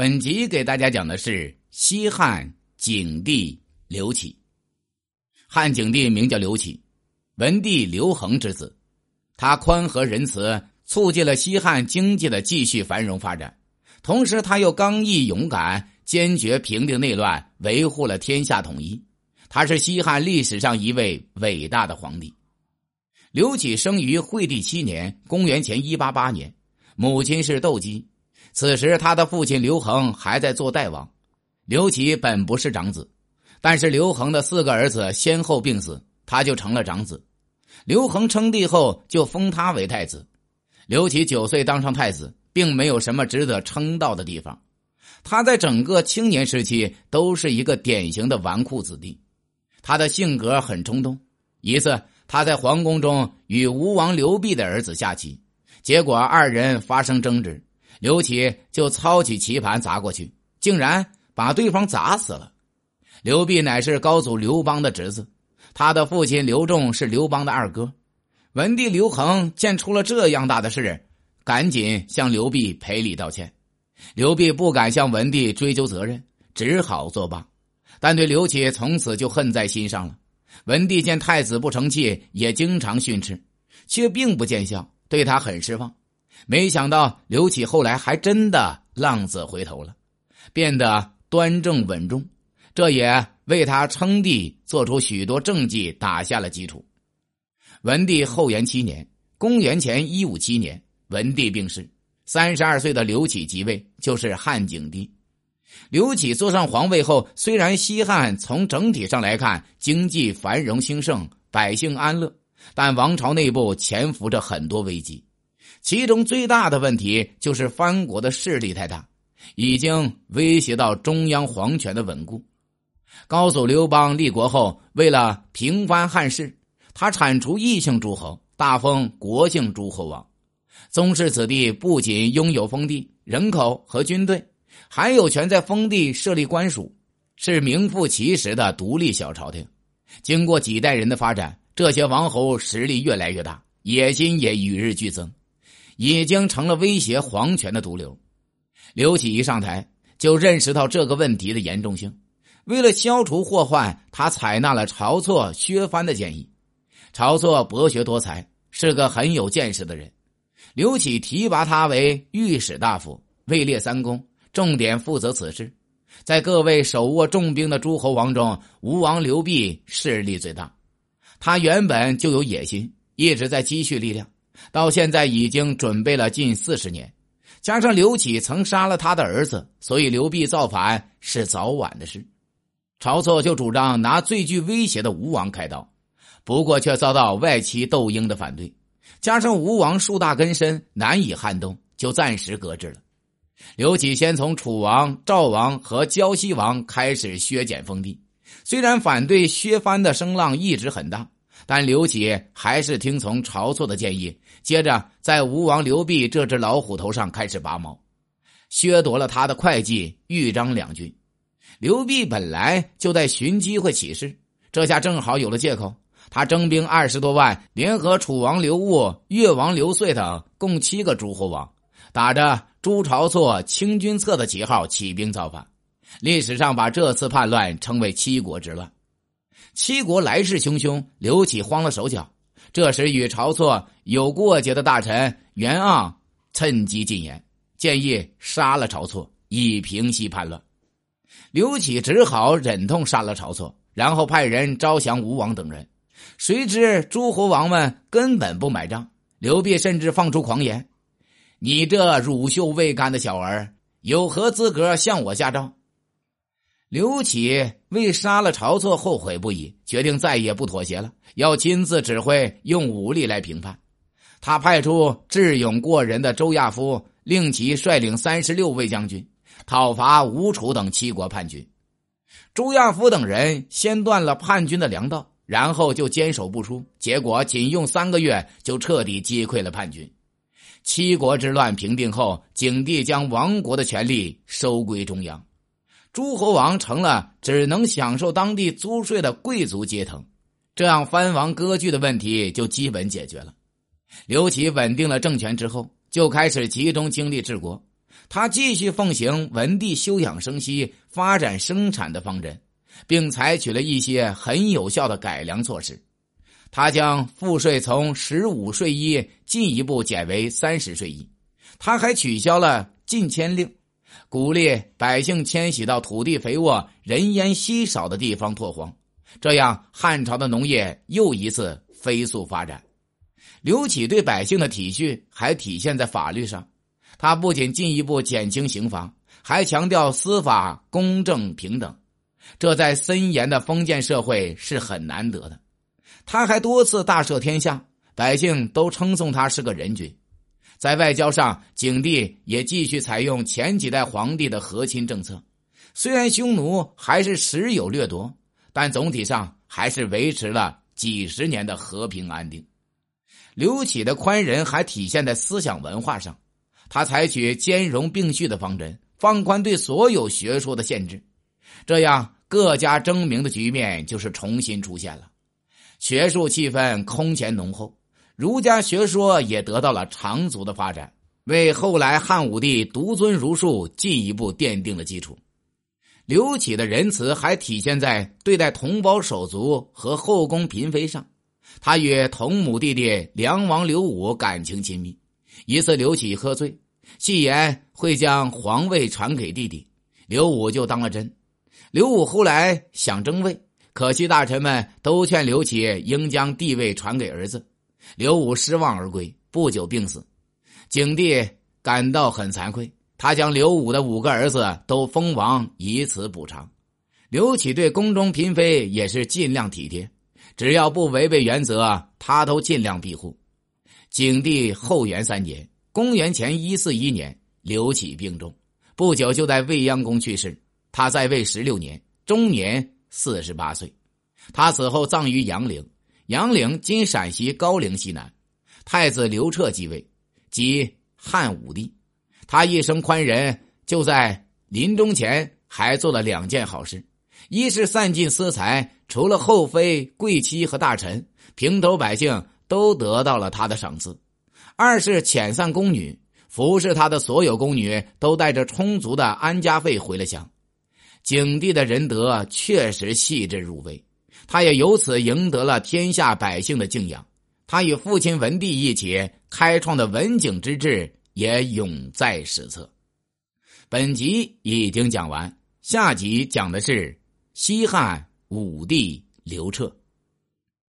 本集给大家讲的是西汉景帝刘启。汉景帝名叫刘启，文帝刘恒之子。他宽和仁慈，促进了西汉经济的继续繁荣发展。同时，他又刚毅勇敢，坚决平定内乱，维护了天下统一。他是西汉历史上一位伟大的皇帝。刘启生于惠帝七年（公元前一八八年），母亲是窦姬。此时，他的父亲刘恒还在做代王。刘启本不是长子，但是刘恒的四个儿子先后病死，他就成了长子。刘恒称帝后，就封他为太子。刘启九岁当上太子，并没有什么值得称道的地方。他在整个青年时期都是一个典型的纨绔子弟。他的性格很冲动。一次，他在皇宫中与吴王刘濞的儿子下棋，结果二人发生争执。刘启就操起棋盘砸过去，竟然把对方砸死了。刘濞乃是高祖刘邦的侄子，他的父亲刘仲是刘邦的二哥。文帝刘恒见出了这样大的事，赶紧向刘濞赔礼道歉。刘濞不敢向文帝追究责任，只好作罢。但对刘启从此就恨在心上了。文帝见太子不成器，也经常训斥，却并不见效，对他很失望。没想到刘启后来还真的浪子回头了，变得端正稳重，这也为他称帝做出许多政绩打下了基础。文帝后元七年（公元前一五七年），文帝病逝，三十二岁的刘启即位，就是汉景帝。刘启坐上皇位后，虽然西汉从整体上来看经济繁荣兴盛，百姓安乐，但王朝内部潜伏着很多危机。其中最大的问题就是藩国的势力太大，已经威胁到中央皇权的稳固。高祖刘邦立国后，为了平藩汉室，他铲除异姓诸侯，大封国姓诸侯王。宗室子弟不仅拥有封地、人口和军队，还有权在封地设立官署，是名副其实的独立小朝廷。经过几代人的发展，这些王侯实力越来越大，野心也与日俱增。已经成了威胁皇权的毒瘤。刘启一上台就认识到这个问题的严重性，为了消除祸患，他采纳了晁错、削藩的建议。晁错博学多才，是个很有见识的人。刘启提拔他为御史大夫，位列三公，重点负责此事。在各位手握重兵的诸侯王中，吴王刘濞势力最大。他原本就有野心，一直在积蓄力量。到现在已经准备了近四十年，加上刘启曾杀了他的儿子，所以刘濞造反是早晚的事。晁错就主张拿最具威胁的吴王开刀，不过却遭到外戚窦婴的反对，加上吴王树大根深，难以撼动，就暂时搁置了。刘启先从楚王、赵王和胶西王开始削减封地，虽然反对削藩的声浪一直很大。但刘启还是听从晁错的建议，接着在吴王刘濞这只老虎头上开始拔毛，削夺了他的会稽、豫章两郡。刘濞本来就在寻机会起事，这下正好有了借口。他征兵二十多万，联合楚王刘戊、越王刘遂等共七个诸侯王，打着诛晁错、清君侧的旗号起兵造反。历史上把这次叛乱称为七国之乱。七国来势汹汹，刘启慌了手脚。这时，与晁错有过节的大臣袁盎趁机进言，建议杀了晁错，以平息叛乱。刘启只好忍痛杀了晁错，然后派人招降吴王等人。谁知诸侯王们根本不买账，刘濞甚至放出狂言：“你这乳臭未干的小儿，有何资格向我下诏？”刘启为杀了晁错后悔不已，决定再也不妥协了，要亲自指挥用武力来评判。他派出智勇过人的周亚夫，令其率领三十六位将军讨伐吴楚等七国叛军。周亚夫等人先断了叛军的粮道，然后就坚守不出，结果仅用三个月就彻底击溃了叛军。七国之乱平定后，景帝将亡国的权力收归中央。诸侯王成了只能享受当地租税的贵族阶层，这样藩王割据的问题就基本解决了。刘启稳定了政权之后，就开始集中精力治国。他继续奉行文帝休养生息、发展生产的方针，并采取了一些很有效的改良措施。他将赋税从十五税一进一步减为三十税一。他还取消了禁迁令，鼓励百姓迁徙到土地肥沃、人烟稀少的地方拓荒。这样，汉朝的农业又一次飞速发展。刘启对百姓的体恤还体现在法律上。他不仅进一步减轻刑罚，还强调司法公正平等，这在森严的封建社会是很难得的。他还多次大赦天下，百姓都称颂他是个人君。在外交上，景帝也继续采用前几代皇帝的和亲政策，虽然匈奴还是时有掠夺，但总体上还是维持了几十年的和平安定。刘启的宽仁还体现在思想文化上。他采取兼容并蓄的方针，放宽对所有学说的限制，这样各家争鸣的局面就是重新出现了，学术气氛空前浓厚，儒家学说也得到了长足的发展，为后来汉武帝独尊儒术进一步奠定了基础。刘启的仁慈还体现在对待同胞手足和后宫嫔妃上，他与同母弟弟梁王刘武感情亲密。一次，刘启喝醉，戏言会将皇位传给弟弟，刘武就当了真。刘武后来想争位，可惜大臣们都劝刘启应将帝位传给儿子，刘武失望而归，不久病死。景帝感到很惭愧，他将刘武的五个儿子都封王，以此补偿。刘启对宫中嫔妃也是尽量体贴，只要不违背原则，他都尽量庇护。景帝后元三年（公元前一四一年），刘启病重，不久就在未央宫去世。他在位十六年，终年四十八岁。他死后葬于杨陵，杨陵今陕西高陵西南。太子刘彻继位，即汉武帝。他一生宽仁，就在临终前还做了两件好事：一是散尽私财，除了后妃、贵戚和大臣，平头百姓。都得到了他的赏赐。二是遣散宫女，服侍他的所有宫女都带着充足的安家费回了乡。景帝的仁德确实细致入微，他也由此赢得了天下百姓的敬仰。他与父亲文帝一起开创的文景之治也永在史册。本集已经讲完，下集讲的是西汉武帝刘彻。